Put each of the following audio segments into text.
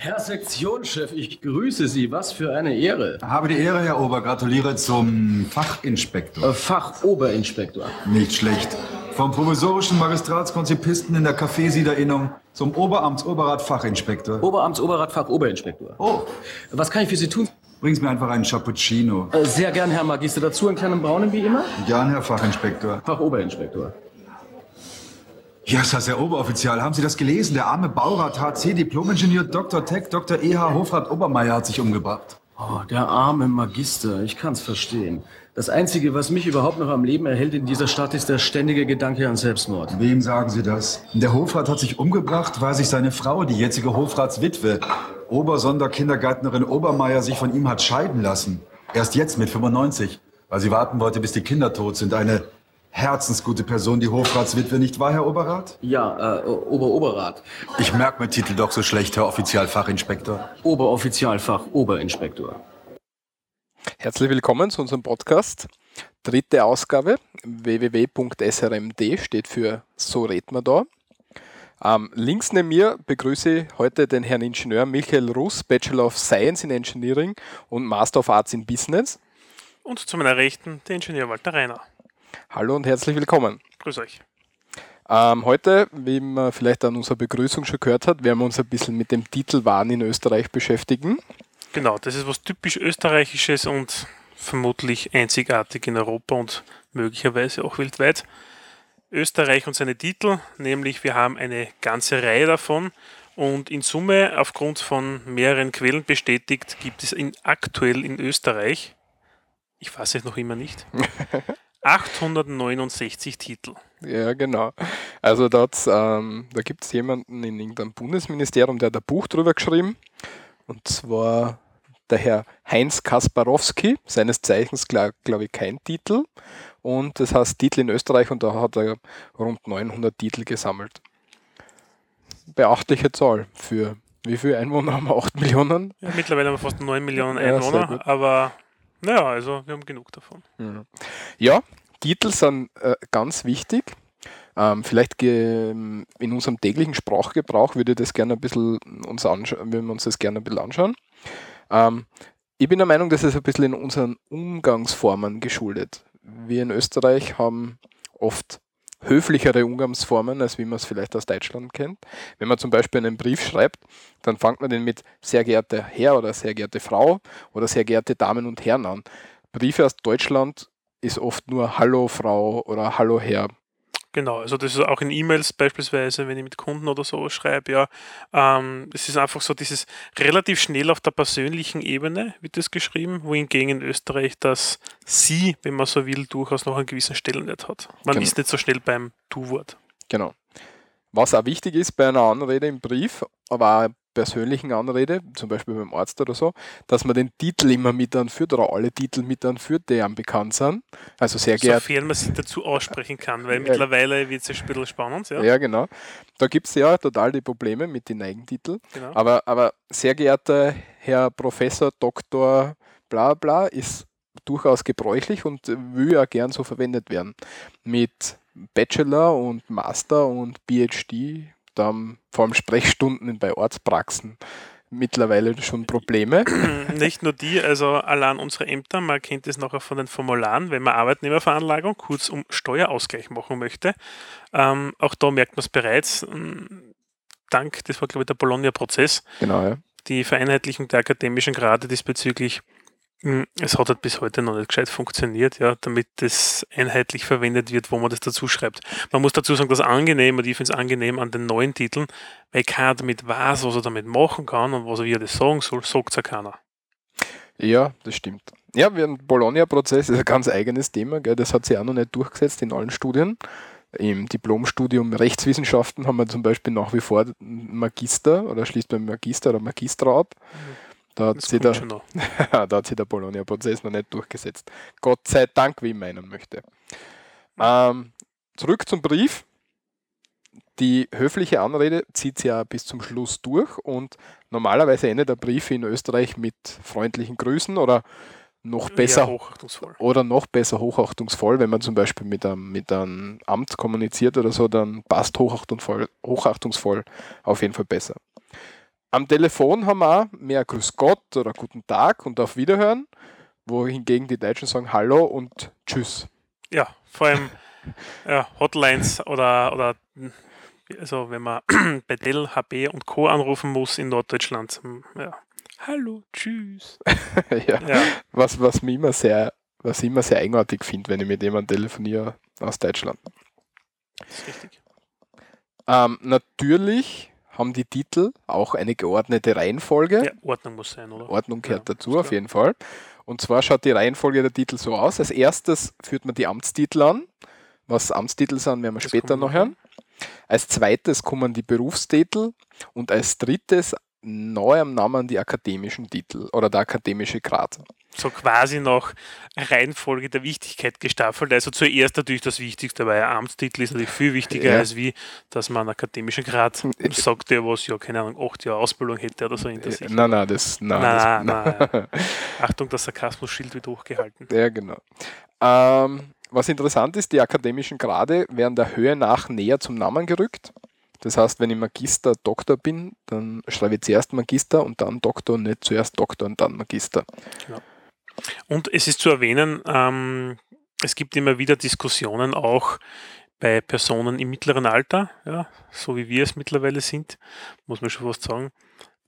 Herr Sektionschef, ich grüße Sie. Was für eine Ehre. Habe die Ehre, Herr Ober. Gratuliere zum Fachinspektor. Äh, Fachoberinspektor. Nicht schlecht. Vom provisorischen Magistratskonzipisten in der Kaffeesiederinnung zum Oberamtsoberrat Fachinspektor. Oberamtsoberrat Fachoberinspektor. Oh, Was kann ich für Sie tun? bringen Sie mir einfach einen Cappuccino. Äh, Sehr gern, Herr Magister. Dazu einen kleinen braunen wie immer. Gern, Herr Fachinspektor. Fachoberinspektor. Ja, ist das Herr Oberoffizial. Haben Sie das gelesen? Der arme Baurat HC, Diplomingenieur Dr. Tech, Dr. E.H. Hofrat Obermeier hat sich umgebracht. Oh, der arme Magister. Ich kann's verstehen. Das Einzige, was mich überhaupt noch am Leben erhält in dieser Stadt, ist der ständige Gedanke an Selbstmord. Wem sagen Sie das? Der Hofrat hat sich umgebracht, weil sich seine Frau, die jetzige Hofratswitwe, Obersonderkindergärtnerin Obermeier, sich von ihm hat scheiden lassen. Erst jetzt mit 95, weil sie warten wollte, bis die Kinder tot sind. Eine herzensgute Person, die Hofratswitwe, nicht wahr, Herr Oberrat? Ja, äh, Ober-Oberrat. Ich merke mein Titel doch so schlecht, Herr Offizialfachinspektor. Oberoffizialfach Oberinspektor. Herzlich willkommen zu unserem Podcast. Dritte Ausgabe. www.srmd steht für So redet man da. Ähm, links neben mir begrüße ich heute den Herrn Ingenieur Michael Russ, Bachelor of Science in Engineering und Master of Arts in Business. Und zu meiner Rechten der Ingenieur Walter Reiner. Hallo und herzlich willkommen. Grüß euch. Ähm, heute, wie man vielleicht an unserer Begrüßung schon gehört hat, werden wir uns ein bisschen mit dem Titelwahn in Österreich beschäftigen. Genau, das ist was typisch Österreichisches und vermutlich einzigartig in Europa und möglicherweise auch weltweit. Österreich und seine Titel, nämlich wir haben eine ganze Reihe davon und in Summe aufgrund von mehreren Quellen bestätigt gibt es in, aktuell in Österreich, ich fasse es noch immer nicht, 869 Titel. Ja, genau. Also ähm, da gibt es jemanden in irgendeinem Bundesministerium, der hat ein Buch drüber geschrieben. Und zwar der Herr Heinz Kasparowski, seines Zeichens, glaube glaub ich, kein Titel. Und das heißt Titel in Österreich und da hat er rund 900 Titel gesammelt. Beachtliche Zahl für wie viele Einwohner haben wir? 8 Millionen? Ja, mittlerweile haben wir fast 9 Millionen Ja, Einwohner, gut. aber naja, also wir haben genug davon. Ja, Titel sind äh, ganz wichtig. Ähm, vielleicht in unserem täglichen Sprachgebrauch würde das gerne ein bisschen uns anschauen, würden wir uns das gerne ein bisschen anschauen. Ähm, ich bin der Meinung, dass es ein bisschen in unseren Umgangsformen geschuldet. Wir in Österreich haben oft höflichere Umgangsformen, als wie man es vielleicht aus Deutschland kennt. Wenn man zum Beispiel einen Brief schreibt, dann fängt man den mit sehr geehrter Herr oder sehr geehrte Frau oder sehr geehrte Damen und Herren an. Briefe aus Deutschland ist oft nur Hallo Frau oder Hallo Herr. Genau, also das ist auch in E-Mails beispielsweise, wenn ich mit Kunden oder so schreibe, ja, ähm, es ist einfach so dieses relativ schnell auf der persönlichen Ebene wird das geschrieben, wohingegen in Österreich das Sie, wenn man so will, durchaus noch einen gewissen Stellenwert hat. Man Genau. ist nicht so schnell beim Du-Wort. Genau. Was auch wichtig ist bei einer Anrede im Brief, aber auch persönlichen Anrede, zum Beispiel beim Arzt oder so, dass man den Titel immer mit anführt oder alle Titel mit anführt, die einem bekannt sind. Also sehr geehrte Sofern man sich dazu aussprechen kann, weil Ja. mittlerweile wird es ein bisschen spannend, ja. Ja, genau. Da gibt es ja total die Probleme mit den Eigentiteln. Genau. Aber, aber sehr geehrter Herr Professor, Doktor, bla bla, ist durchaus gebräuchlich und will ja gern so verwendet werden. Mit Bachelor und Master und PhD, haben vor allem Sprechstunden bei Ortspraxen mittlerweile schon Probleme. Nicht nur die, also allein unsere Ämter, man kennt es nachher von den Formularen, wenn man Arbeitnehmerveranlagung, kurz um Steuerausgleich machen möchte. Ähm, auch da merkt man es bereits, ähm, dank, das war glaube ich der Bologna-Prozess, Genau, ja. die Vereinheitlichung der akademischen Grade diesbezüglich, es hat halt bis heute noch nicht gescheit funktioniert, ja, damit das einheitlich verwendet wird, wo man das dazu schreibt. Man muss dazu sagen, das angenehm, und ich finde es angenehm an den neuen Titeln, weil keiner damit weiß, was er damit machen kann und was er wie er das sagen soll, sagt es ja keiner. Ja, das stimmt. Ja, wir haben Bologna-Prozess ist ein ganz eigenes Thema, gell? das hat sich auch noch nicht durchgesetzt in allen Studien. Im Diplomstudium Rechtswissenschaften haben wir zum Beispiel nach wie vor Magister oder schließt beim Magister oder Magistra ab. Da hat, sich der, da hat sich der Bologna-Prozess noch nicht durchgesetzt. Gott sei Dank, wie ich meinen möchte. Ähm, zurück zum Brief. Die höfliche Anrede zieht sich ja bis zum Schluss durch und normalerweise endet der Brief in Österreich mit freundlichen Grüßen oder noch besser oder noch besser hochachtungsvoll, wenn man zum Beispiel mit einem, mit einem Amt kommuniziert oder so, dann passt hochachtungsvoll, hochachtungsvoll auf jeden Fall besser. Am Telefon haben wir auch mehr Grüß Gott oder Guten Tag und auf Wiederhören, wohingegen die Deutschen sagen Hallo und Tschüss. Ja, vor allem ja, Hotlines oder, oder also wenn man bei Dell, HP und Co. anrufen muss in Norddeutschland. hm, Ja. Hallo, tschüss. ja. Ja, Was, was mir immer sehr, was ich immer sehr eigenartig finde, wenn ich mit jemandem telefoniere aus Deutschland. das ist richtig. Ähm, natürlich haben die Titel auch eine geordnete Reihenfolge. Ja, Ordnung muss sein, oder? Ordnung gehört Ja, dazu, auf jeden Fall. Und zwar schaut die Reihenfolge der Titel so aus. Als erstes führt man die Amtstitel an. Was Amtstitel sind, werden wir Das später noch hören. Als zweites kommen die Berufstitel und als drittes neu am Namen die akademischen Titel oder der akademische Grad. So quasi nach Reihenfolge der Wichtigkeit gestaffelt. Also zuerst natürlich das Wichtigste, weil ein Amtstitel ist natürlich viel wichtiger, Ja. als wie, dass man einen akademischen Grad sagt, der was ja, keine Ahnung, acht Jahre Ausbildung hätte oder so hinter sich. Nein, nein, das, nein, Nein, das, nein. Achtung, das Sarkasmus-Schild wird hochgehalten. Ja, genau. Ähm, was interessant ist, die akademischen Grade werden der Höhe nach näher zum Namen gerückt. Das heißt, wenn ich Magister, Doktor bin, dann schreibe ich zuerst Magister und dann Doktor und nicht zuerst Doktor und dann Magister. Und es ist zu erwähnen, ähm, es gibt immer wieder Diskussionen auch bei Personen im mittleren Alter, ja, so wie wir es mittlerweile sind, muss man schon fast sagen,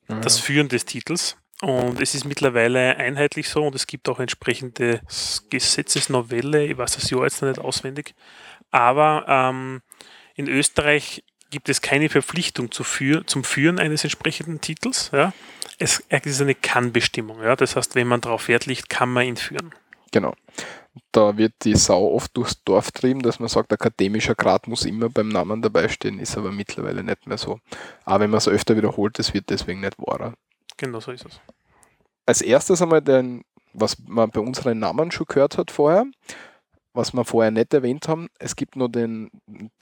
das Führen des Titels. Und es ist mittlerweile einheitlich so und es gibt auch entsprechende Gesetzesnovelle, ich weiß das Jahr jetzt noch nicht auswendig, aber ähm, in Österreich gibt es keine Verpflichtung zu führ zum Führen eines entsprechenden Titels. Ja. Es ist eine Kann-Bestimmung. Ja. Das heißt, wenn man darauf Wert legt, kann man ihn führen. Genau. Da wird die Sau oft durchs Dorf trieben, dass man sagt, akademischer Grad muss immer beim Namen dabei stehen, ist aber mittlerweile nicht mehr so. Aber wenn man es öfter wiederholt, das wird deswegen nicht wahrer. Genau so ist es. als erstes einmal den, was man bei unseren Namen schon gehört hat vorher, was wir vorher nicht erwähnt haben, es gibt nur den,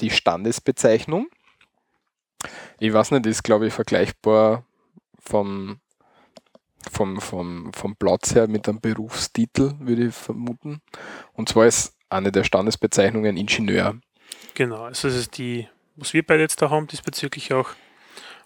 die Standesbezeichnung. Ich weiß nicht, ist glaube ich vergleichbar vom, vom, vom, vom Platz her mit einem Berufstitel, würde ich vermuten. Und zwar ist eine der Standesbezeichnungen Ingenieur. Genau. Also das ist die, was wir beide jetzt da haben, diesbezüglich auch,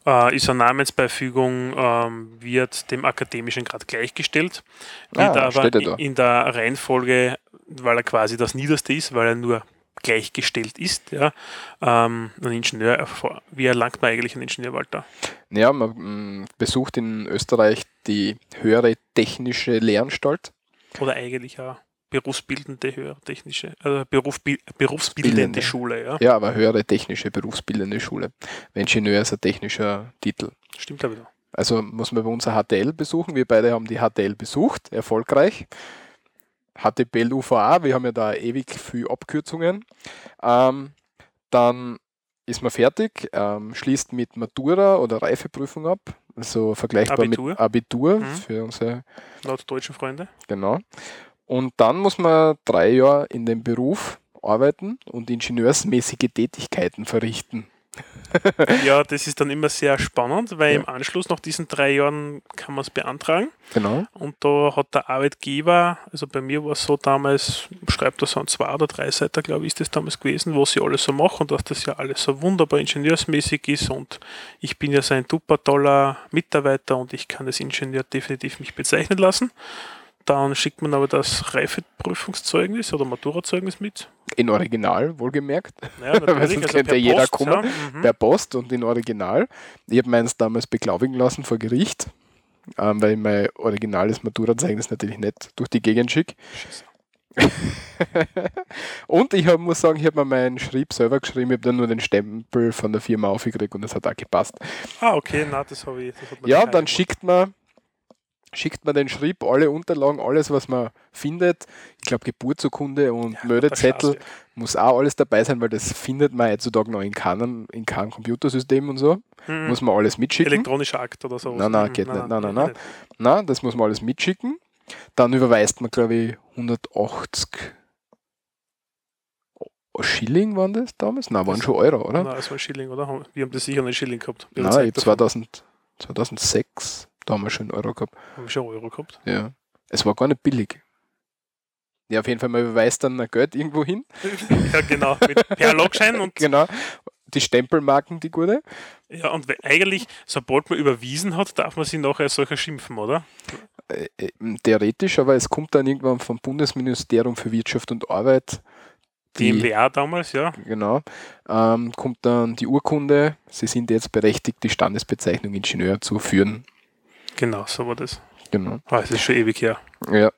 äh, ist eine Namensbeifügung, ähm, wird dem akademischen Grad gleichgestellt, wird Ah, aber steht ja da. in, in der Reihenfolge, weil er quasi das Niederste ist, weil er nur gleichgestellt ist, ja, ähm, ein Ingenieur, wie erlangt man eigentlich einen Ingenieur, Walter? Ja, man mm, besucht in Österreich die höhere technische Lehranstalt. Oder eigentlich eine berufsbildende, höhere technische, also Berufbi berufsbildende Bildende. Schule, ja. Ja, aber höhere technische berufsbildende Schule. Weil Ingenieur ist ein technischer Titel. Stimmt, noch. Also muss man bei uns ein HTL besuchen. Wir beide haben die HTL besucht, erfolgreich. HTPL UVA, wir haben ja da ewig viel Abkürzungen. Ähm, dann ist man fertig, ähm, schließt mit Matura oder Reifeprüfung ab. Also vergleichbar Abitur. mit Abitur Mhm. für unsere Laut deutschen Freunde. Genau. Und dann muss man drei Jahre in dem Beruf arbeiten und ingenieursmäßige Tätigkeiten verrichten. Ja, das ist dann immer sehr spannend, weil Ja. im Anschluss nach diesen drei Jahren kann man es beantragen. Genau. Und da hat der Arbeitgeber, also bei mir war es so damals, schreibt er so ein zwei oder drei Seiten, glaube ich, ist das damals gewesen, was sie alles so machen und dass das ja alles so wunderbar ingenieursmäßig ist und ich bin ja so ein super toller Mitarbeiter und ich kann als Ingenieur definitiv mich bezeichnen lassen. Dann schickt man aber das Reifeprüfungszeugnis oder Maturazeugnis mit. In Original, wohlgemerkt. Ja, natürlich. sonst könnte per jeder Post, kommen. Ja, mhm. Per Post und in Original. Ich habe meins damals beglaubigen lassen vor Gericht, ähm, weil ich mein originales Maturazeugnis natürlich nicht durch die Gegend schicke. und ich hab, muss sagen, ich habe mir meinen Schrieb selber geschrieben, ich habe dann nur den Stempel von der Firma aufgekriegt und das hat auch gepasst. Ah, okay, na, das habe ich. Das Ja, dann schickt man, schickt man den Schrieb, alle Unterlagen, alles, was man findet. Ich glaube, Geburtsurkunde und gemacht. Meldezettel muss auch alles dabei sein, weil das findet man heutzutage noch in keinem, in keinem Computersystem und so. Mhm. Muss man alles mitschicken. Elektronischer Akt oder so. Nein, nein, geht nicht. Nein, nein, nein. Nein, das muss man alles mitschicken. Dann überweist man, glaube ich, 180 Schilling waren das damals? Nein, waren Das- schon Euro, oder? Nein, das war ein Schilling, oder? Wir haben das sicher einen Schilling gehabt. Nein, Zeit ich davon. 2000, 2006, da haben wir schon Euro gehabt. Haben wir schon Euro gehabt. Ja. Es war gar nicht billig. Ja, auf jeden Fall, man überweist dann ein Geld irgendwo hin. ja, genau. Mit per Logschein und Genau. die Stempelmarken, die gute. Ja, und eigentlich, sobald man überwiesen hat, darf man sie nachher als solcher schimpfen, oder? Äh, äh, theoretisch, aber es kommt dann irgendwann vom Bundesministerium für Wirtschaft und Arbeit. Die, DMWA damals, ja. genau. Ähm, kommt dann die Urkunde. Sie sind jetzt berechtigt, die Standesbezeichnung Ingenieur zu führen. Genau, so war das. Genau. Ah, es ist schon ewig her. Ja.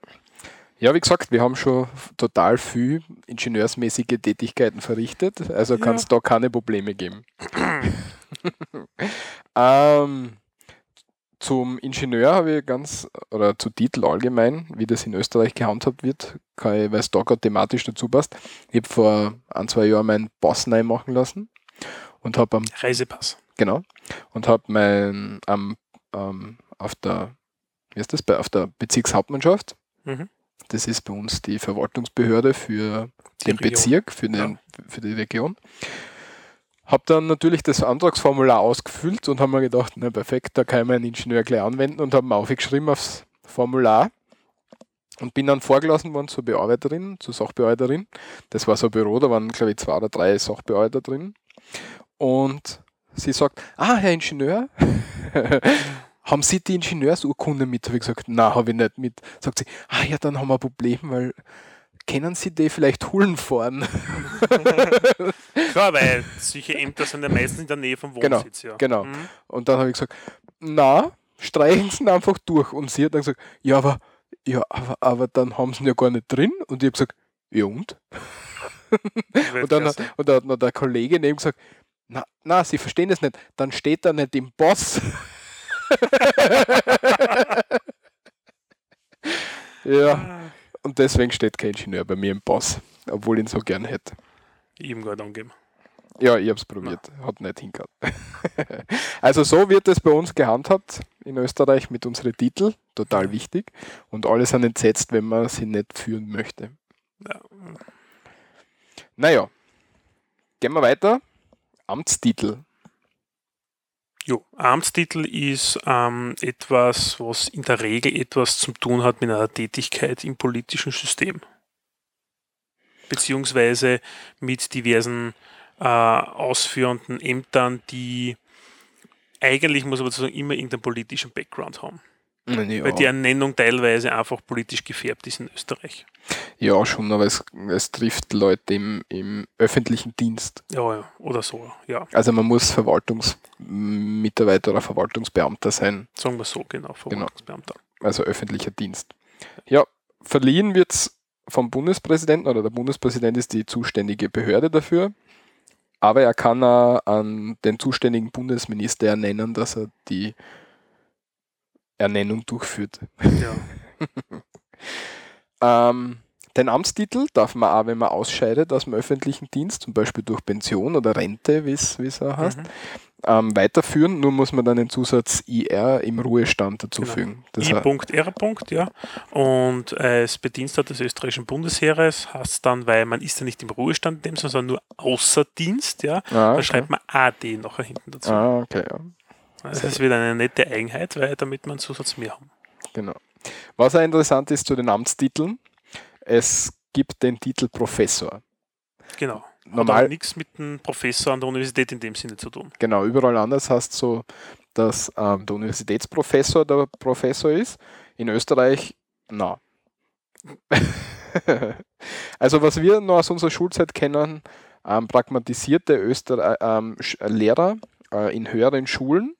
Ja, wie gesagt, wir haben schon total viel ingenieursmäßige Tätigkeiten verrichtet, also Ja. kann es da keine Probleme geben. ähm, zum Ingenieur habe ich ganz, oder zu Titel allgemein, wie das in Österreich gehandhabt wird, weil es da gerade thematisch dazu passt. Ich habe vor ein, zwei Jahren meinen Pass neu machen lassen und habe am Reisepass. Genau. Und habe mein am ähm, auf der wie ist das bei auf der Bezirkshauptmannschaft. Mhm. Das ist bei uns die Verwaltungsbehörde für Die den Region. Bezirk, für, den, für die Region. Habe dann natürlich das Antragsformular ausgefüllt und habe mir gedacht, na perfekt, da kann ich meinen Ingenieur gleich anwenden und habe mir aufgeschrieben aufs Formular und bin dann vorgelassen worden zur Bearbeiterin, zur Sachbearbeiterin. Das war so ein Büro, da waren glaube ich zwei oder drei Sachbearbeiter drin. Und sie sagt, ah, Herr Ingenieur, haben Sie die Ingenieursurkunde mit? Habe ich gesagt, na, habe ich nicht mit. Sagt sie, ah ja, dann haben wir ein Problem, weil können Sie die vielleicht holen fahren? Klar, weil solche Ämter sind ja meistens in der Nähe vom Genau, Wohnsitz. ja. genau. Mhm. Und dann habe ich gesagt, na, streichen Sie ihn einfach durch. Und sie hat dann gesagt, ja, aber, ja, aber, aber dann haben Sie ihn ja gar nicht drin. Und ich habe gesagt, ja und? Und dann, Weltklasse. und dann hat noch der Kollege neben gesagt, na, na, Sie verstehen es nicht, dann steht da nicht im Boss. Ja, Ah, und deswegen steht kein Ingenieur bei mir im Boss, obwohl ich ihn so gern hätte. ihm gerade angeben. Ja, ich habe es probiert, hat nicht hingehauen. also so wird es bei uns gehandhabt in Österreich mit unseren Titeln, total wichtig. Und alle sind entsetzt, wenn man sie nicht führen möchte. Ja. Naja, gehen wir weiter. Amtstitel. Jo, Amtstitel ist ähm, etwas, was in der Regel etwas zu tun hat mit einer Tätigkeit im politischen System. Beziehungsweise mit diversen äh, ausführenden Ämtern, die eigentlich, muss man sagen, immer irgendeinen politischen Background haben. Ja, Weil die Ernennung teilweise einfach politisch gefärbt ist in Österreich. ja schon, aber es, es trifft Leute im, im öffentlichen Dienst. Ja, ja, oder so, ja. Also man muss Verwaltungsmitarbeiter oder Verwaltungsbeamter sein, Sagen wir so, genau, Verwaltungsbeamter. also öffentlicher Dienst. Ja, verliehen wird es vom Bundespräsidenten oder der Bundespräsident ist die zuständige Behörde dafür. Aber er kann auch an den zuständigen Bundesminister ernennen, dass er die Ernennung durchführt. Ja. Ähm, den Amtstitel darf man auch, wenn man ausscheidet aus dem öffentlichen Dienst, zum Beispiel durch Pension oder Rente, wie es auch heißt, Mhm. ähm, weiterführen. Nur muss man dann den Zusatz IR im Ruhestand Genau. dazufügen. Das heißt- I.R. ja. Und als Bediensteter des österreichischen Bundesheeres heißt es dann, weil man ist ja nicht im Ruhestand in dem, Sinne, sondern nur außer Dienst, ja. ah, Da okay. schreibt man AD nachher hinten dazu. Ah, okay, ja. Das ist wieder eine nette Eigenheit, weil damit man Zusatz mehr haben. Genau. Was auch interessant ist zu den Amtstiteln, es gibt den Titel Professor. Genau. Normal- nichts mit einem Professor an der Universität in dem Sinne zu tun. Genau, überall anders es so, dass ähm, der Universitätsprofessor der Professor ist. In Österreich, na. also was wir noch aus unserer Schulzeit kennen, ähm, pragmatisierte Öster ähm, Lehrer äh, in höheren Schulen.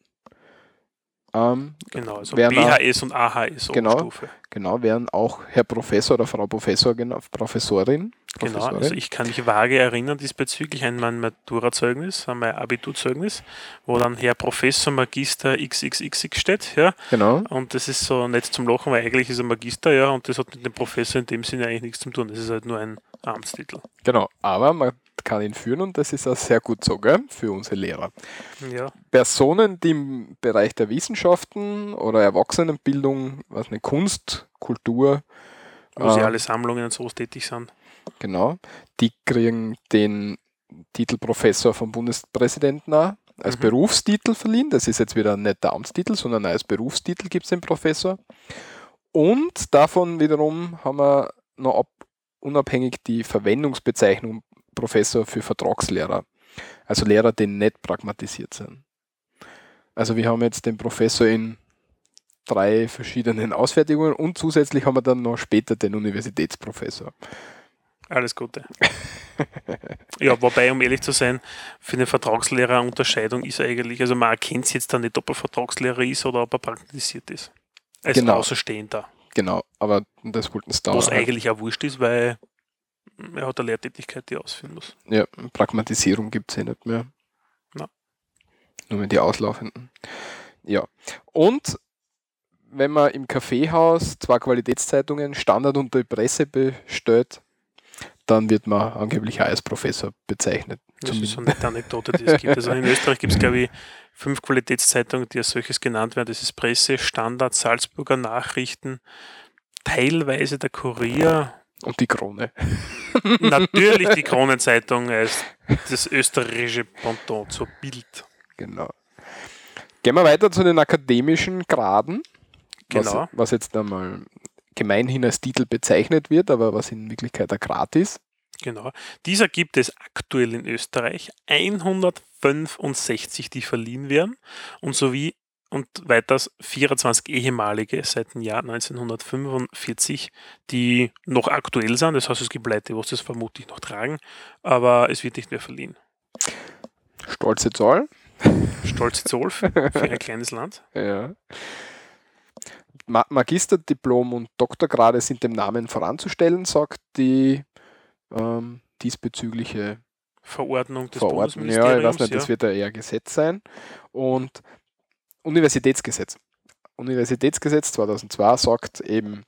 Ähm, Genau, also BHS und AHS Genau. Oberstufe. Genau, wären auch Herr Professor oder Frau Professor, genau, Professorin. Genau, Professorin. also ich kann mich vage erinnern diesbezüglich an mein Matura-Zeugnis, an mein Abiturzeugnis, wo dann Herr Professor Magister XXX steht, ja, genau. und das ist so nicht zum Lachen, weil eigentlich ist er Magister, ja, und das hat mit dem Professor in dem Sinne eigentlich nichts zu tun, das ist halt nur ein Amtstitel. Genau, aber man kann ihn führen und das ist auch sehr gut so, gell, für unsere Lehrer. Ja, Personen, die im Bereich der Wissenschaften oder Erwachsenenbildung, was eine Kunst, Kultur, museale Sammlungen und sowas tätig sind. genau, die kriegen den Titel Professor vom Bundespräsidenten auch als Mhm. Berufstitel verliehen. Das ist jetzt wieder nicht der Amtstitel, sondern als Berufstitel gibt es den Professor. Und davon wiederum haben wir noch ab, unabhängig die Verwendungsbezeichnung Professor für Vertragslehrer. Also Lehrer, die nicht pragmatisiert sind. Also wir haben jetzt den Professor in drei verschiedenen Ausfertigungen und zusätzlich haben wir dann noch später den Universitätsprofessor. Alles Gute. ja, wobei, um ehrlich zu sein, für eine Vertragslehrer Unterscheidung ist eigentlich, also man erkennt jetzt dann nicht, ob er Vertragslehrer ist oder ob er praktisiert ist. Als Genau. Außerstehender. Genau, aber das wollten es da. Was eigentlich auch wurscht ist, weil er hat eine Lehrtätigkeit, die er ausführen muss. Ja, Pragmatisierung gibt es eh nicht mehr. Na. Nur mehr die auslaufenden. Ja. Und wenn man im Kaffeehaus zwei Qualitätszeitungen Standard und die Presse bestellt, dann wird man angeblich als Professor bezeichnet. Das ist so eine Anekdote, die es gibt. Also in Österreich gibt es, glaube ich, fünf Qualitätszeitungen, die als solches genannt werden. Das ist Presse, Standard, Salzburger Nachrichten, teilweise der Kurier, Und die Krone. natürlich die Kronenzeitung als das österreichische Pendant zur Bild. Genau. Gehen wir weiter zu den akademischen Graden. Genau. Was, was jetzt einmal gemeinhin als Titel bezeichnet wird, aber was in Wirklichkeit ein Grad ist. Genau. Dieser gibt es aktuell in Österreich 165, die verliehen werden und sowie und weiters 24 ehemalige seit dem Jahr 1945, die noch aktuell sind. Das heißt, es gibt Leute, die das vermutlich noch tragen, aber es wird nicht mehr verliehen. Stolze Zahl. Stolze Zoll für für ein kleines Land. Ja. Ma Magisterdiplom und Doktorgrade sind dem Namen voranzustellen, sagt die ähm, diesbezügliche Verordnung des Verordnung. Ja, ich weiß nicht, das wird ja eher Gesetz sein. Und Universitätsgesetz. Universitätsgesetz 2002 sagt eben,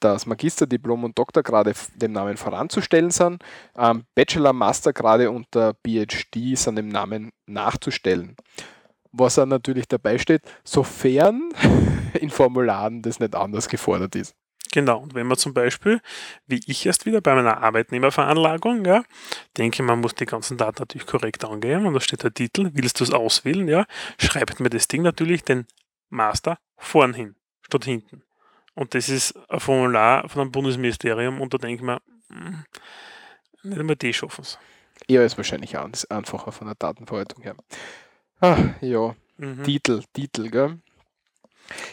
dass Magisterdiplom und Doktorgrade dem Namen voranzustellen sind. Ähm, Bachelor, Mastergrade und der PhD sind dem Namen nachzustellen. Was dann natürlich dabei steht, sofern in Formularen das nicht anders gefordert ist. Genau, und wenn man zum Beispiel, wie ich erst wieder bei meiner Arbeitnehmerveranlagung, ja, denke, man muss die ganzen Daten natürlich korrekt angeben und da steht der Titel, willst du es auswählen, ja, schreibt mir das Ding natürlich den Master vorn hin, statt hinten. Und das ist ein Formular von einem Bundesministerium und da denke ich mir, hm, nicht einmal die schaffen es. Eher ist wahrscheinlich ist einfacher von der Datenverwaltung her. Ah, ja, Mhm. Titel, Titel, gell?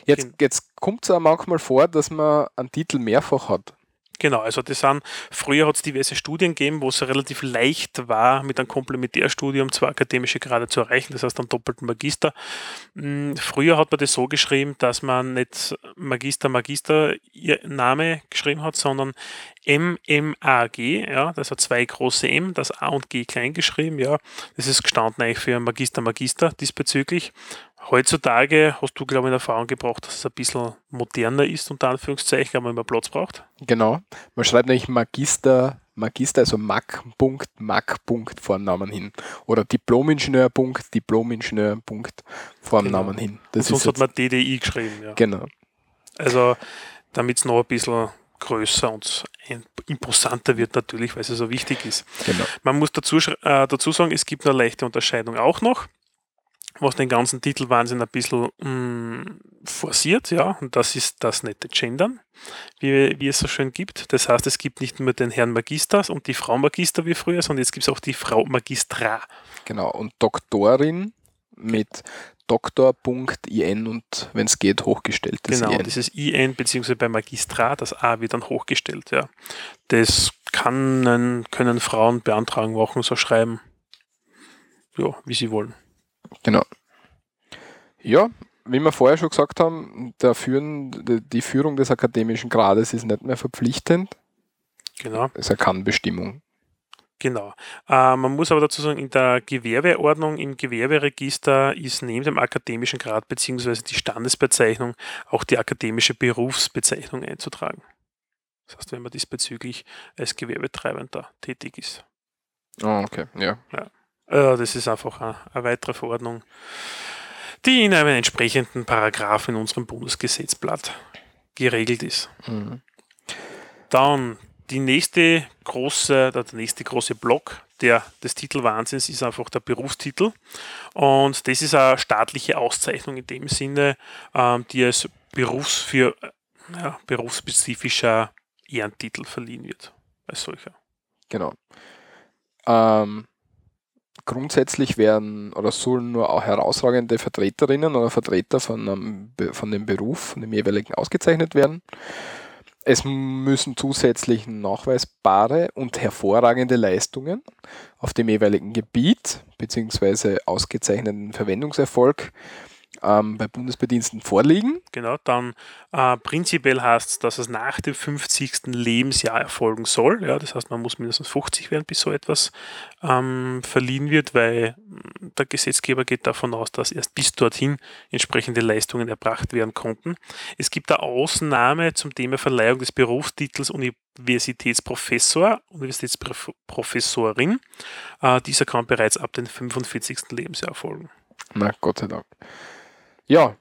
Jetzt, Gen- jetzt kommt es auch manchmal vor, dass man einen Titel mehrfach hat. Genau, also das sind, früher hat es diverse Studien gegeben, wo es relativ leicht war, mit einem Komplementärstudium zwei akademische Grade zu erreichen, das heißt einen doppelten Magister. Mm, Früher hat man das so geschrieben, dass man nicht Magister, Magister ihr Name geschrieben hat, sondern MMAG, ja, das hat zwei große M, das A und G klein geschrieben, ja. Das ist gestanden eigentlich für Magister, Magister diesbezüglich. Heutzutage hast du, glaube ich, in Erfahrung gebracht, dass es ein bisschen moderner ist, unter Anführungszeichen, aber man Platz braucht. Genau. Man schreibt nämlich Magister, Magister, also Mac. Mac. Vornamen hin. Oder Diplomingenieur. Diplomingenieur. Vornamen hin. Das Sonst ist hat man DDI geschrieben. Ja. genau. Also, damit es noch ein bisschen größer und imposanter wird, natürlich, weil es so wichtig ist. genau. Man muss dazu, äh, dazu sagen, es gibt eine leichte Unterscheidung auch noch, was den ganzen Titelwahnsinn ein bisschen mh, forciert, ja, und das ist das nette Gendern, wie, wie es so schön gibt. Das heißt, es gibt nicht nur den Herrn Magister und die Frau Magister wie früher, sondern jetzt gibt es auch die Frau Magistra. Genau. Und Doktorin mit Doktor.in und wenn es geht, hochgestelltes Genau, IN. dieses IN bzw. bei Magistrat, das A wird dann hochgestellt. Ja. Das kann, können Frauen beantragen, machen, so schreiben, ja, wie sie wollen. Genau. Ja, wie wir vorher schon gesagt haben, der Führen, die- Führung des akademischen Grades ist nicht mehr verpflichtend. Genau, Es ist eine Kannbestimmung. genau. Äh, man muss aber dazu sagen, in der Gewerbeordnung, im Gewerberegister ist neben dem akademischen Grad bzw. die Standesbezeichnung auch die akademische Berufsbezeichnung einzutragen. Das heißt, wenn man diesbezüglich als Gewerbetreibender tätig ist. Ah, okay, ja. Äh, das ist einfach eine, eine weitere Verordnung, die in einem entsprechenden Paragraph in unserem Bundesgesetzblatt geregelt ist. Mhm. Dann die nächste große, der nächste große Block der, des Titelwahnsinns ist einfach der Berufstitel. Und das ist eine staatliche Auszeichnung in dem Sinne, ähm, die als Berufs für, ja, berufsspezifischer Ehrentitel verliehen wird. Als solcher. Genau. Ähm, grundsätzlich werden oder sollen nur auch herausragende Vertreterinnen oder Vertreter von, einem, von dem Beruf, von dem jeweiligen ausgezeichnet werden. Es müssen zusätzlich nachweisbare und hervorragende Leistungen auf dem jeweiligen Gebiet bzw. ausgezeichneten Verwendungserfolg ähm, bei Bundesbediensten vorliegen. Genau, dann äh, prinzipiell heißt es, dass es nach dem 50. Lebensjahr erfolgen soll. Ja, das heißt, man muss mindestens 50 werden, bis so etwas ähm, verliehen wird, weil hm, der Gesetzgeber geht davon aus, dass erst bis dorthin entsprechende Leistungen erbracht werden konnten. Es gibt eine Ausnahme zum Thema Verleihung des Berufstitels Universitätsprofessor, Universitätsprofessorin. Äh, dieser kann bereits ab dem 45. Lebensjahr erfolgen. Na, Gott sei Dank. Ja.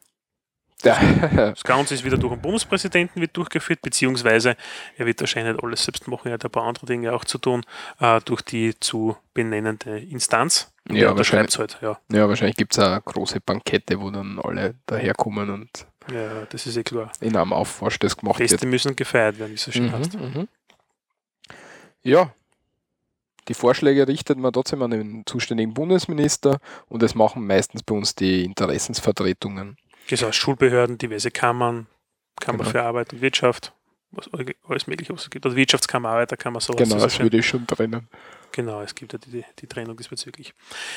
Das Ganze ist wieder durch den Bundespräsidenten wird durchgeführt, beziehungsweise er wird wahrscheinlich nicht alles selbst machen, er hat ein paar andere Dinge auch zu tun, äh, durch die zu benennende Instanz. Ja, wahrscheinlich, halt, ja. ja, wahrscheinlich gibt es auch große Bankette, wo dann alle daherkommen und ja, das ist eh klar. in einem Aufwasch das gemacht Feste wird. müssen gefeiert werden, wie es so schön mhm, heißt. Mhm. Ja, die Vorschläge richtet man trotzdem an den zuständigen Bundesminister und das machen meistens bei uns die Interessensvertretungen. Das heißt Schulbehörden, diverse Kammern, Kammer genau. für Arbeit und Wirtschaft, was alles mögliche, was es gibt. Also Wirtschaftskammer, Arbeiterkammer, sowas. Genau, das würde ich schon trennen. Genau, es gibt ja die, die Trennung diesbezüglich.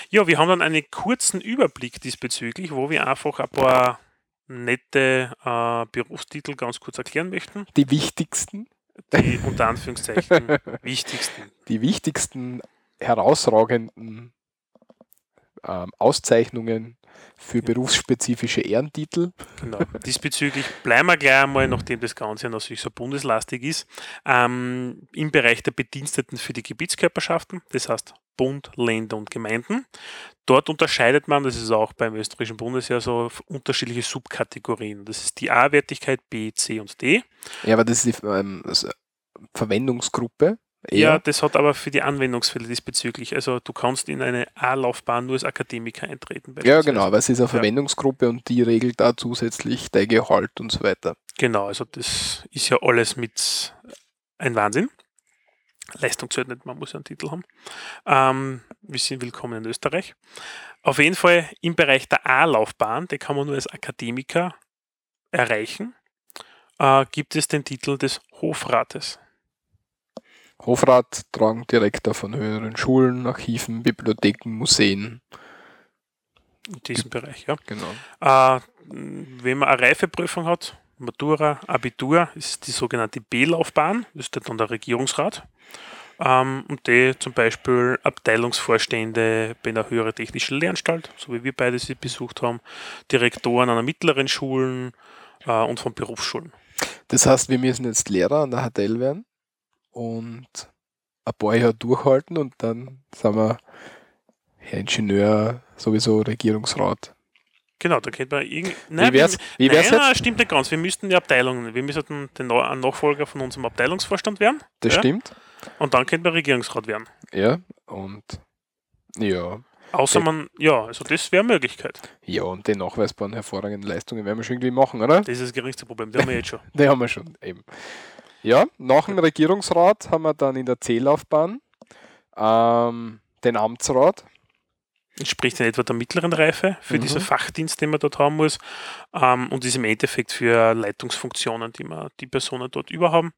Ja, wir haben dann einen kurzen Überblick diesbezüglich, wo wir einfach ein paar nette äh, Berufstitel ganz kurz erklären möchten. Die wichtigsten? Die unter Anführungszeichen wichtigsten. Die wichtigsten herausragenden ähm, Auszeichnungen für berufsspezifische Ehrentitel. Genau. Diesbezüglich bleiben wir gleich einmal, nachdem das Ganze natürlich so bundeslastig ist, ähm, im Bereich der Bediensteten für die Gebietskörperschaften, das heißt Bund, Länder und Gemeinden. Dort unterscheidet man, das ist auch beim österreichischen Bundesheer so, unterschiedliche Subkategorien. Das ist die A-Wertigkeit, B, C und D. Ja, aber das ist die ähm, Verwendungsgruppe. Ja, das hat aber für die Anwendungsfälle diesbezüglich. Also du kannst in eine A-Laufbahn nur als Akademiker eintreten. Ja, genau, aber es ist eine Verwendungsgruppe ja. und die regelt da zusätzlich dein Gehalt und so weiter. Genau, also das ist ja alles mit ein Wahnsinn. Leistung zählt nicht, man muss ja einen Titel haben. Ähm, wir sind willkommen in Österreich. Auf jeden Fall im Bereich der A-Laufbahn, den kann man nur als Akademiker erreichen, äh, gibt es den Titel des Hofrates. Hofrat, Direktor von höheren Schulen, Archiven, Bibliotheken, Museen. In diesem Bereich, ja. Genau. Äh, wenn man eine Reifeprüfung hat, Matura, Abitur, ist die sogenannte B-Laufbahn, das ist dann der Regierungsrat. Ähm, und die zum Beispiel Abteilungsvorstände bei einer höheren technischen Lehranstalt, so wie wir beide sie besucht haben, Direktoren einer mittleren Schulen äh, und von Berufsschulen. Das heißt, wir müssen jetzt Lehrer an der HTL werden? Und ein paar Jahre durchhalten und dann sind wir Herr Ingenieur, sowieso Regierungsrat. Genau, da könnte man irgendwie. Nein, wie wär's, wie wär's nein, nein, stimmt nicht ganz. Wir müssten die Abteilung, wir müssten den Nachfolger von unserem Abteilungsvorstand werden. Das ja? stimmt. Und dann könnte man Regierungsrat werden. Ja, und ja. Außer man, ja, also das wäre eine Möglichkeit. Ja, und den nachweisbaren hervorragenden Leistungen werden wir schon irgendwie machen, oder? Das ist das geringste Problem, den haben wir jetzt schon. den haben wir schon, eben. Ja, nach dem Regierungsrat haben wir dann in der C-Laufbahn ähm, den Amtsrat. Entspricht in etwa der mittleren Reife für mhm. diesen Fachdienst, den man dort haben muss. Ähm, und ist im Endeffekt für Leitungsfunktionen, die man die Personen dort überhaben.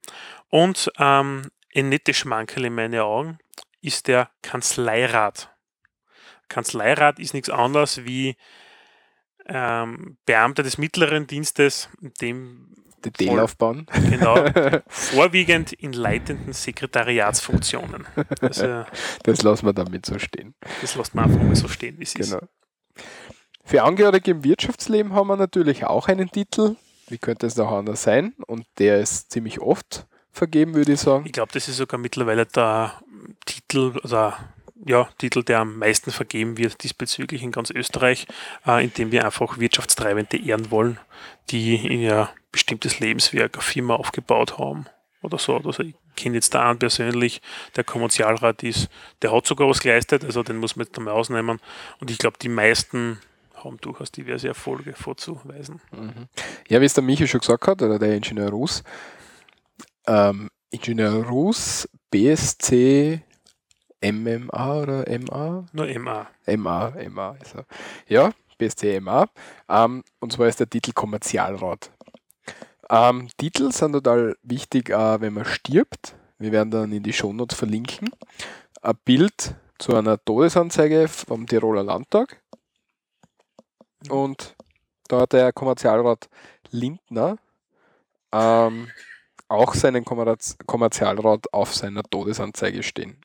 Und ähm, ein nettes Schmankerl in meinen Augen ist der Kanzleirat. Kanzleirat ist nichts anderes wie ähm, Beamter des mittleren Dienstes, dem die D-Laufbahn. Genau. Vorwiegend in leitenden Sekretariatsfunktionen. Also, das lassen wir damit so stehen. Das lassen wir einfach mal so stehen, wie es genau. ist. Für Angehörige im Wirtschaftsleben haben wir natürlich auch einen Titel. Wie könnte es auch anders sein? Und der ist ziemlich oft vergeben, würde ich sagen. Ich glaube, das ist sogar mittlerweile der Titel oder ja, Titel, der am meisten vergeben wird diesbezüglich in ganz Österreich, äh, indem wir einfach Wirtschaftstreibende ehren wollen, die in ihr bestimmtes Lebenswerk, eine Firma aufgebaut haben oder so. Also ich kenne jetzt da einen persönlich, der Kommerzialrat ist, der hat sogar was geleistet, also den muss man jetzt einmal ausnehmen. Und ich glaube, die meisten haben durchaus diverse Erfolge vorzuweisen. Mhm. Ja, wie es der Michael schon gesagt hat, oder der Ingenieur Ruß, ähm, Ingenieur Ruß, BSC MMA oder MA? Nur MA. MA, MA er. Ja, BSC MA. Ähm, und zwar ist der Titel Kommerzialrat. Ähm, Titel sind total wichtig, äh, wenn man stirbt. Wir werden dann in die Shownotes verlinken. Ein Bild zu einer Todesanzeige vom Tiroler Landtag. Und da hat der Kommerzialrat Lindner ähm, auch seinen Kommerz Kommerzialrat auf seiner Todesanzeige stehen.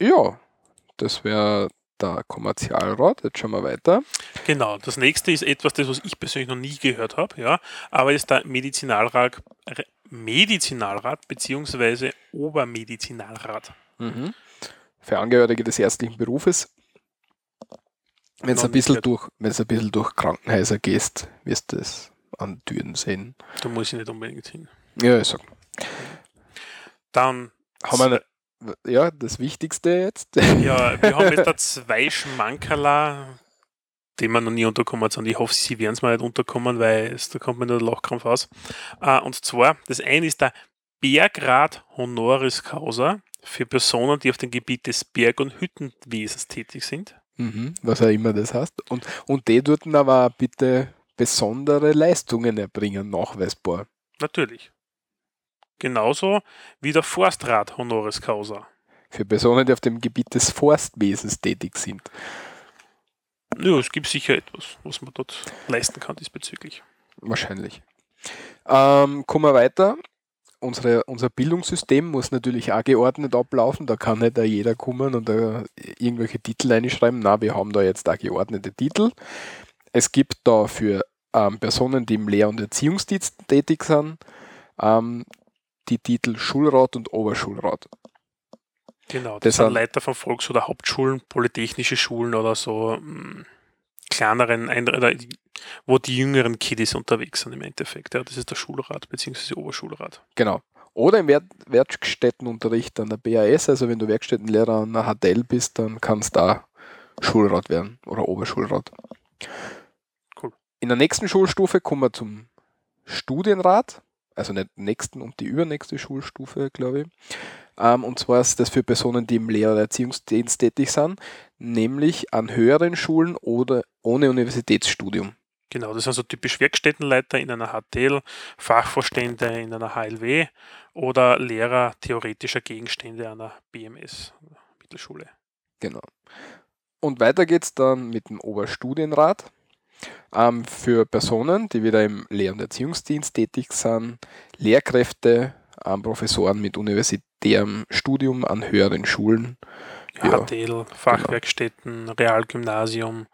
Ja, das wäre der Kommerzialrat. Jetzt schauen wir weiter. Genau, das nächste ist etwas, das was ich persönlich noch nie gehört habe, ja, aber ist der Medizinalrat, Medizinalrat bzw. Obermedizinalrat. Mhm. Für Angehörige des ärztlichen Berufes. Wenn du ein, bisschen durch, ein bisschen durch Krankenhäuser gehst, wirst du es an Türen sehen. Da muss ich nicht unbedingt hin. Ja, ich sag. Dann haben wir ja, das Wichtigste jetzt. Ja, wir haben jetzt da zwei Schmankerla, die man noch nie unterkommen sind. Ich hoffe, sie werden es mal nicht unterkommen, weil es, da kommt mir nur der Lachkrampf aus. Uh, und zwar, das eine ist der Bergrat Honoris Causa für Personen, die auf dem Gebiet des Berg- und Hüttenwesens tätig sind. Mhm, was auch immer das heißt. Und, und die dort aber bitte besondere Leistungen erbringen, nachweisbar. Natürlich. Genauso wie der Forstrat Honoris Causa. Für Personen, die auf dem Gebiet des Forstwesens tätig sind. Ja, es gibt sicher etwas, was man dort leisten kann diesbezüglich. Wahrscheinlich. Ähm, kommen wir weiter. Unsere, unser Bildungssystem muss natürlich auch geordnet ablaufen. Da kann nicht jeder kommen und da irgendwelche Titel einschreiben. Na, wir haben da jetzt auch geordnete Titel. Es gibt da für ähm, Personen, die im Lehr- und Erziehungsdienst tätig sind, ähm, die Titel Schulrat und Oberschulrat. Genau, das, das sind Leiter von Volks- oder Hauptschulen, polytechnische Schulen oder so mh, mm, kleineren, wo die jüngeren Kiddies unterwegs sind im Endeffekt. Ja, das ist der Schulrat bzw. Oberschulrat. Genau. Oder im Werkstättenunterricht an der BAS, also wenn du Werkstättenlehrer an der HTL bist, dann kannst du da Schulrat werden oder Oberschulrat. Cool. In der nächsten Schulstufe kommen wir zum Studienrat also nicht nächsten und die übernächste Schulstufe, glaube ich. Ähm, und zwar ist das für Personen, die im Lehr- oder Erziehungsdienst tätig sind, nämlich an höheren Schulen oder ohne Universitätsstudium. Genau, das sind so typisch Werkstättenleiter in einer HTL, Fachvorstände in einer HLW oder Lehrer theoretischer Gegenstände an einer BMS, Mittelschule. Genau. Und weiter geht es dann mit dem Oberstudienrat ähm, für Personen, die wieder im Lehr- und Erziehungsdienst tätig sind, Lehrkräfte, ähm, Professoren mit universitärem Studium an höheren Schulen. Ja, HTL, Fachwerkstätten, genau. Realgymnasium,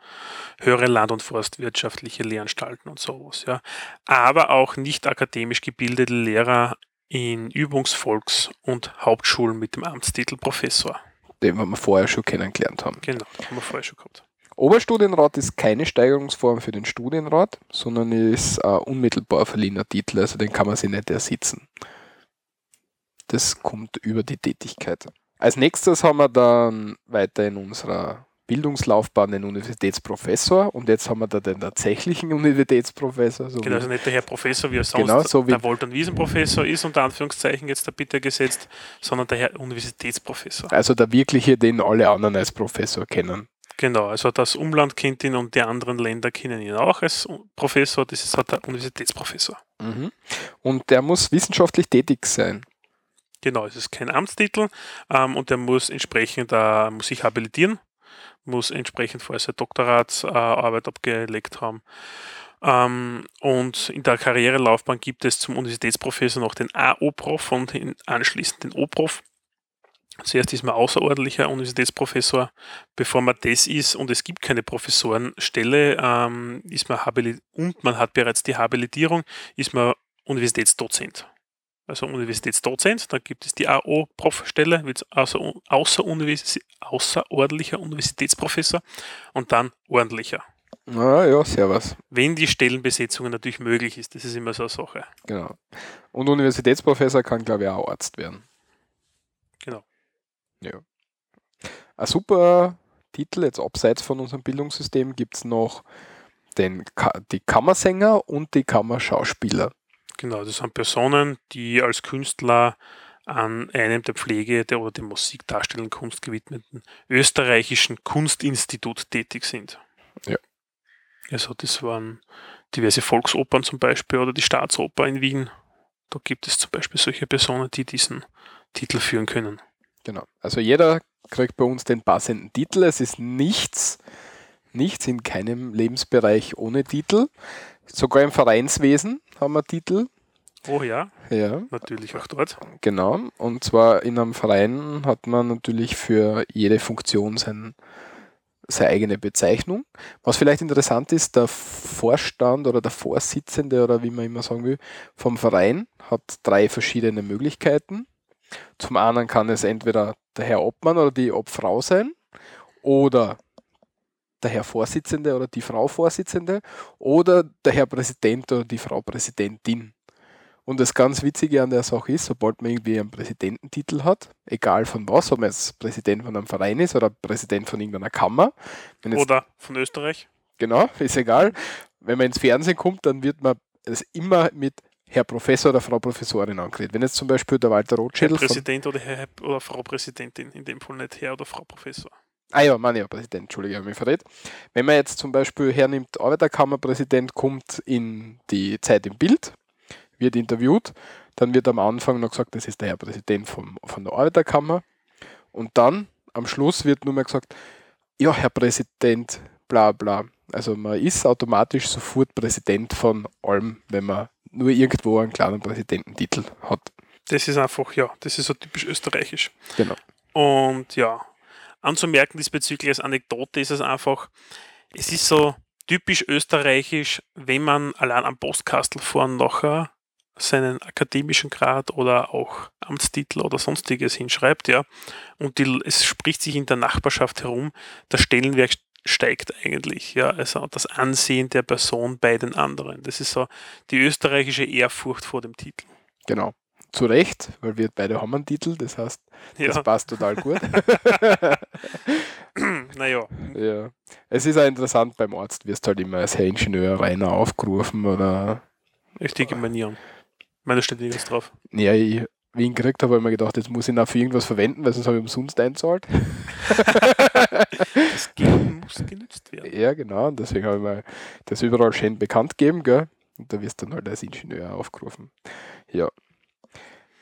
höhere Land- und Forstwirtschaftliche Lehranstalten und sowas. Ja. Aber auch nicht akademisch gebildete Lehrer in Übungsvolks- und Hauptschulen mit dem Amtstitel Professor. Den wir vorher schon kennengelernt haben. Genau, den haben wir vorher schon gehabt. Oberstudienrat ist keine Steigerungsform für den Studienrat, sondern ist ein unmittelbar verliehener Titel, also den kann man sich nicht ersitzen. Das kommt über die Tätigkeit. Als nächstes haben wir dann weiter in unserer Bildungslaufbahn den Universitätsprofessor und jetzt haben wir da den tatsächlichen Universitätsprofessor. So genau, also nicht der Herr Professor, wie er sonst genau, so wie der Wolter- und Wiesenprofessor ist, unter Anführungszeichen jetzt da bitte gesetzt, sondern der Herr Universitätsprofessor. Also der wirkliche, den alle anderen als Professor kennen. Genau, also das Umland kennt ihn und die anderen Länder kennen ihn auch als Professor. Das ist halt der Universitätsprofessor. Mhm. Und der muss wissenschaftlich tätig sein. Genau, es ist kein Amtstitel ähm, und der muss entsprechend äh, muss sich habilitieren, muss entsprechend vorher seine Doktoratsarbeit äh, abgelegt haben. Ähm, und in der Karrierelaufbahn gibt es zum Universitätsprofessor noch den AO-Prof und anschließend den O-Prof. Zuerst ist man außerordentlicher Universitätsprofessor. Bevor man das ist und es gibt keine Professorenstelle, ähm, ist man und man hat bereits die Habilitierung, ist man Universitätsdozent. Also Universitätsdozent, dann gibt es die AO-Prof-Stelle, außer, außer außerordentlicher Universitätsprofessor und dann ordentlicher. Ah, ja, servus. Wenn die Stellenbesetzung natürlich möglich ist, das ist immer so eine Sache. Genau. Und Universitätsprofessor kann, glaube ich, auch Arzt werden. Ja. Ein super Titel, jetzt abseits von unserem Bildungssystem, gibt es noch den, die Kammersänger und die Kammerschauspieler. Genau, das sind Personen, die als Künstler an einem der Pflege der oder der Musikdarstellung Kunst gewidmeten österreichischen Kunstinstitut tätig sind. Ja. Also das waren diverse Volksopern zum Beispiel oder die Staatsoper in Wien. Da gibt es zum Beispiel solche Personen, die diesen Titel führen können. Genau. Also jeder kriegt bei uns den passenden Titel. Es ist nichts, nichts in keinem Lebensbereich ohne Titel. Sogar im Vereinswesen haben wir Titel. Oh ja, Ja, natürlich auch dort. genau. Und zwar in einem Verein hat man natürlich für jede Funktion sein, seine eigene Bezeichnung. Was vielleicht interessant ist, der Vorstand oder der Vorsitzende oder wie man immer sagen will, vom Verein hat drei verschiedene Möglichkeiten. Zum einen kann es entweder der Herr Obmann oder die Obfrau sein oder der Herr Vorsitzende oder die Frau Vorsitzende oder der Herr Präsident oder die Frau Präsidentin. Und das ganz Witzige an der Sache ist, sobald man irgendwie einen Präsidententitel hat, egal von was, ob man jetzt Präsident von einem Verein ist oder Präsident von irgendeiner Kammer, Oder von Österreich. genau, ist egal, wenn man ins Fernsehen kommt, dann wird man es immer mit Herr Professor oder Frau Professorin angeredet. Wenn jetzt zum Beispiel der Walter Herr Rothschädel von, Präsident oder, Herr, oder Frau Präsidentin, in dem Fall nicht Herr oder Frau Professor. Ah ja, meine ja, Präsident, Entschuldige, habe mich verrät. Wenn man jetzt zum Beispiel hernimmt, Arbeiterkammerpräsident kommt in die Zeit im Bild, wird interviewt, dann wird am Anfang noch gesagt, das ist der Herr Präsident vom, von der Arbeiterkammer. Und dann am Schluss wird nur mehr gesagt, ja, Herr Präsident, bla bla. Also man ist automatisch sofort Präsident von allem, wenn man nur irgendwo einen kleinen Präsidententitel hat. Das ist einfach, ja, das ist so typisch österreichisch. Genau. Und ja, anzumerken diesbezüglich als Anekdote ist es einfach, es ist so typisch österreichisch, wenn man allein am Postkastel vorn nachher seinen akademischen Grad oder auch Amtstitel oder sonstiges hinschreibt, ja, und die, es spricht sich in der Nachbarschaft herum, der Stellenwert steigt eigentlich, ja, also das Ansehen der Person bei den anderen. Das ist so die österreichische Ehrfurcht vor dem Titel. Genau. Zu Recht, weil wir beide haben einen Titel, das heißt, das Ja, passt total gut. naja, Ja. Es ist auch interessant beim Arzt, wirst halt immer als Herr Ingenieur Rainer aufgerufen oder richtige Manieren. Meine steht nirgends drauf. ja, ich, wie ich ihn gekriegt habe, habe ich mir gedacht, jetzt muss ich ihn auch für irgendwas verwenden, weil sonst habe ich umsonst einzahlt. Das Geld muss genützt werden. Ja, genau, und deswegen habe ich mir das überall schön bekannt gegeben, gell? Und da wirst du dann halt als Ingenieur aufgerufen. Ja.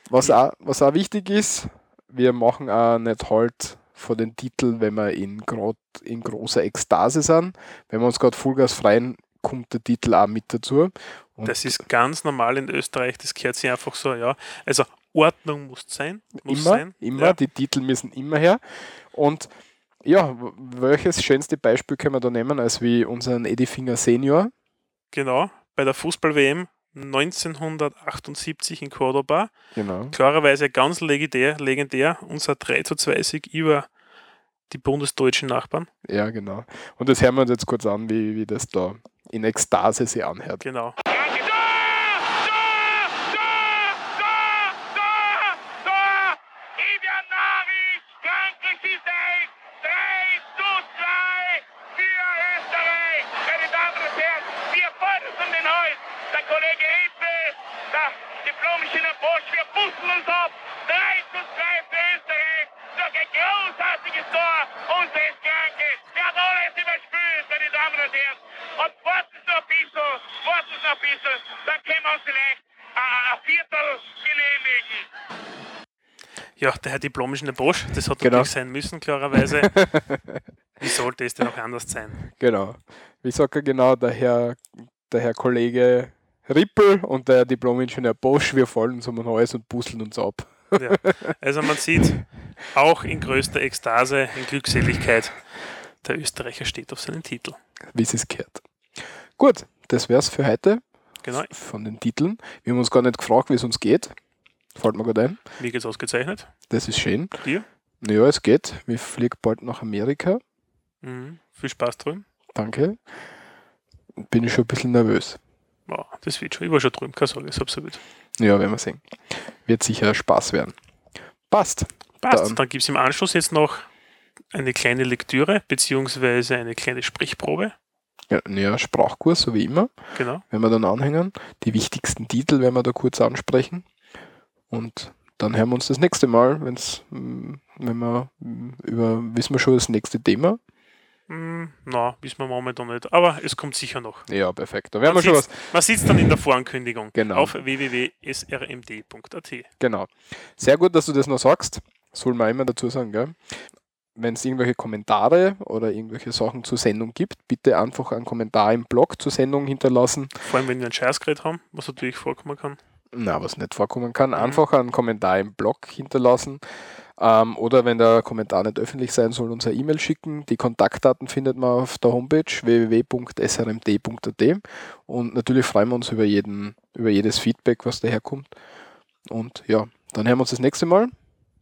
Was auch, was auch wichtig ist, wir machen auch nicht halt vor den Titel, wenn wir in, grad, in großer Ekstase sind. Wenn wir uns gerade Vollgas freien, kommt der Titel auch mit dazu. Und Das ist ganz normal in Österreich, das gehört sich einfach so, ja. Also Ordnung muss sein. Muss immer, sein. immer, Ja. die Titel müssen immer her. Und ja, welches schönste Beispiel können wir da nehmen, als wie unseren Eddie Finger Senior? Genau, bei der Fußball-WM 1978 in Cordoba. Genau. Klarerweise ganz legendär, legendär unser 3 zu 2 Sieg über die bundesdeutschen Nachbarn. Ja, genau. Und das hören wir uns jetzt kurz an, wie, wie das da in Ekstase sich anhört. Genau. Tor! Tor! Tor! Tor! Tor! Tor! Ivian Maric, Franke schießt ein. 3 zu 2 für Österreich. Meine Damen und Herren, wir fordern um den Holz. Der Kollege Hilfe, der Diplom-Ingenieur Bosch, wir pusten uns ab. 3 zu 2 für Österreich. Durch ein großartiges Tor unseres Kranke. Der hat alles überspült, meine Damen und Herren. Und warten Sie noch ein bisschen, warten Sie noch ein bisschen, dann können wir uns vielleicht ein Viertel genehmigen. Ja, der Herr Diplom-Ingenieur Bosch, das hat Genau. natürlich sein müssen, klarerweise. Wie sollte es denn auch anders sein? Genau. Wie sagt er genau, der Herr, der Herr Kollege Rippel und der Diplom-Ingenieur Bosch, wir fallen uns um den Hals und busseln uns ab. Ja. Also man sieht, auch in größter Ekstase, in Glückseligkeit, der Österreicher steht auf seinen Titel. Wie es gehört. Gut, das wär's für heute Genau, von den Titeln. Wir haben uns gar nicht gefragt, wie es uns geht. Fällt mir gerade ein. mir geht's ausgezeichnet. Das ist schön. Dir? Ja, es geht. Wir fliegen bald nach Amerika. Mhm. Viel Spaß drüben. Danke. Bin ich schon ein bisschen nervös. Wow, das wird schon. Ich war schon drüben, keine Sorge, ist absolut. Ja, werden wir sehen. Wird sicher Spaß werden. Passt. Passt. Dann- Dann gibt es im Anschluss jetzt noch eine kleine Lektüre, beziehungsweise eine kleine Sprechprobe. Ja, ja, Sprachkurs, so wie immer. Genau. Wenn wir dann anhängen. Die wichtigsten Titel werden wir da kurz ansprechen. Und dann hören wir uns das nächste Mal, wenn's, mm, wenn wir mm, über, wissen wir schon das nächste Thema. Hm, na, wissen wir momentan nicht. Aber es kommt sicher noch. Ja, perfekt. Da werden wir Man schon was. man sieht es dann in der Vorankündigung Genau. auf www.srmd.at. Genau. Sehr gut, dass du das noch sagst. Soll man immer dazu sagen, gell? Wenn es irgendwelche Kommentare oder irgendwelche Sachen zur Sendung gibt, bitte einfach einen Kommentar im Blog zur Sendung hinterlassen. Vor allem, wenn wir ein Scheißgerät haben, was natürlich vorkommen kann. Na, was nicht vorkommen kann, einfach einen Kommentar im Blog hinterlassen. Ähm, oder wenn der Kommentar nicht öffentlich sein soll, uns eine E-Mail schicken. Die Kontaktdaten findet man auf der Homepage www.srmd.at. Und natürlich freuen wir uns über, jeden, über jedes Feedback, was daherkommt. Und ja, dann hören wir uns das nächste Mal.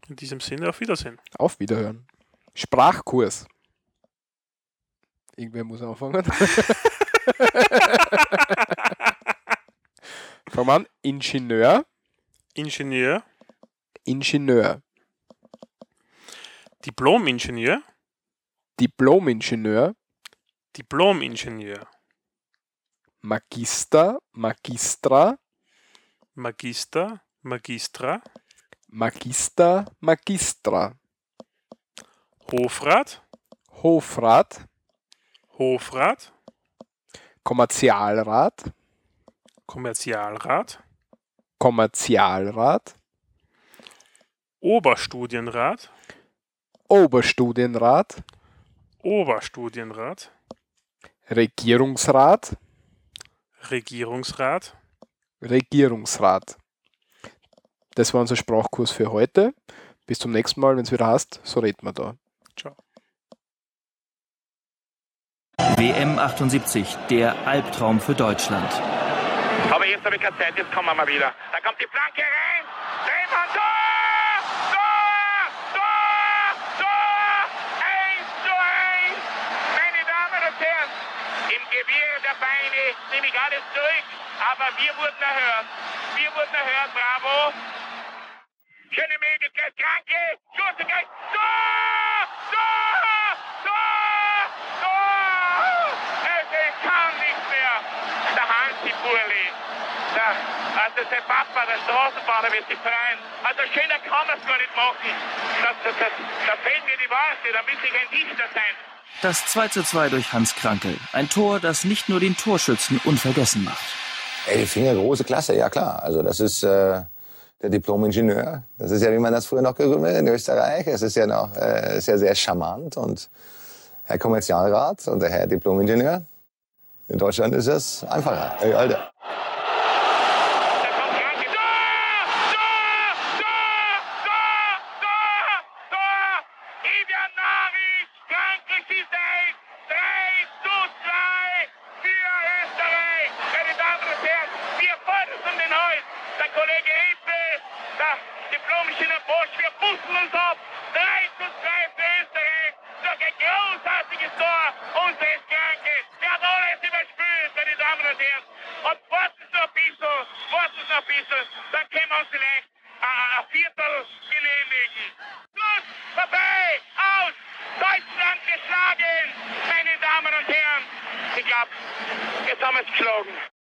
In diesem Sinne, auf Wiedersehen. Auf Wiederhören. Sprachkurs. Irgendwer muss anfangen. Fangen wir an. Ingenieur. Ingenieur, Ingenieur. Diplom-Ingenieur, Diplom-Ingenieur. Diplom-Ingenieur, Magister. Magistra. Magister, Magistra, Magister. Magistra. Hofrat, Hofrat. Hofrat, Kommerzialrat. Kommerzialrat, Kommerzialrat. Oberstudienrat, Oberstudienrat. Oberstudienrat, Regierungsrat. Regierungsrat. Regierungsrat. Das war unser Sprachkurs für heute. Bis zum nächsten Mal, wenn es wieder heißt, so reden wir da. Ciao. WM 78, der Albtraum für Deutschland. Aber jetzt habe ich keine Zeit, jetzt kommen wir mal wieder. Da kommt die Flanke rein. Drehmann, Tor! Tor! Tor! Tor! 1 zu 1. Meine Damen und Herren, im Gewirr der Beine nehme ich alles zurück. Aber wir wurden erhört. Wir wurden erhört, bravo. Schöne Möglichkeit, Kranke, Schussegeld, Tor! Tor! Tor! Tor! Es kann nicht mehr. Der Hansi Burli. Der, also sein Papa, der Straßenbahner, wird sich freuen. Also schöner kann man es gar nicht machen. Das, das, das, da fehlen mir die Worte, da müsste ich ein Dichter sein. Das 2 zu 2 durch Hans Krankel. Ein Tor, das nicht nur den Torschützen unvergessen macht. Ey, Finger große Klasse, ja klar. Also das ist äh, der Diplom-Ingenieur. Das ist ja, wie man das früher noch gerühmt hat in Österreich. Es ist ja noch äh, ist sehr charmant und Herr Kommerzialrat und der Herr Diplom-Ingenieur. In Deutschland ist es einfacher. Ey, Alter.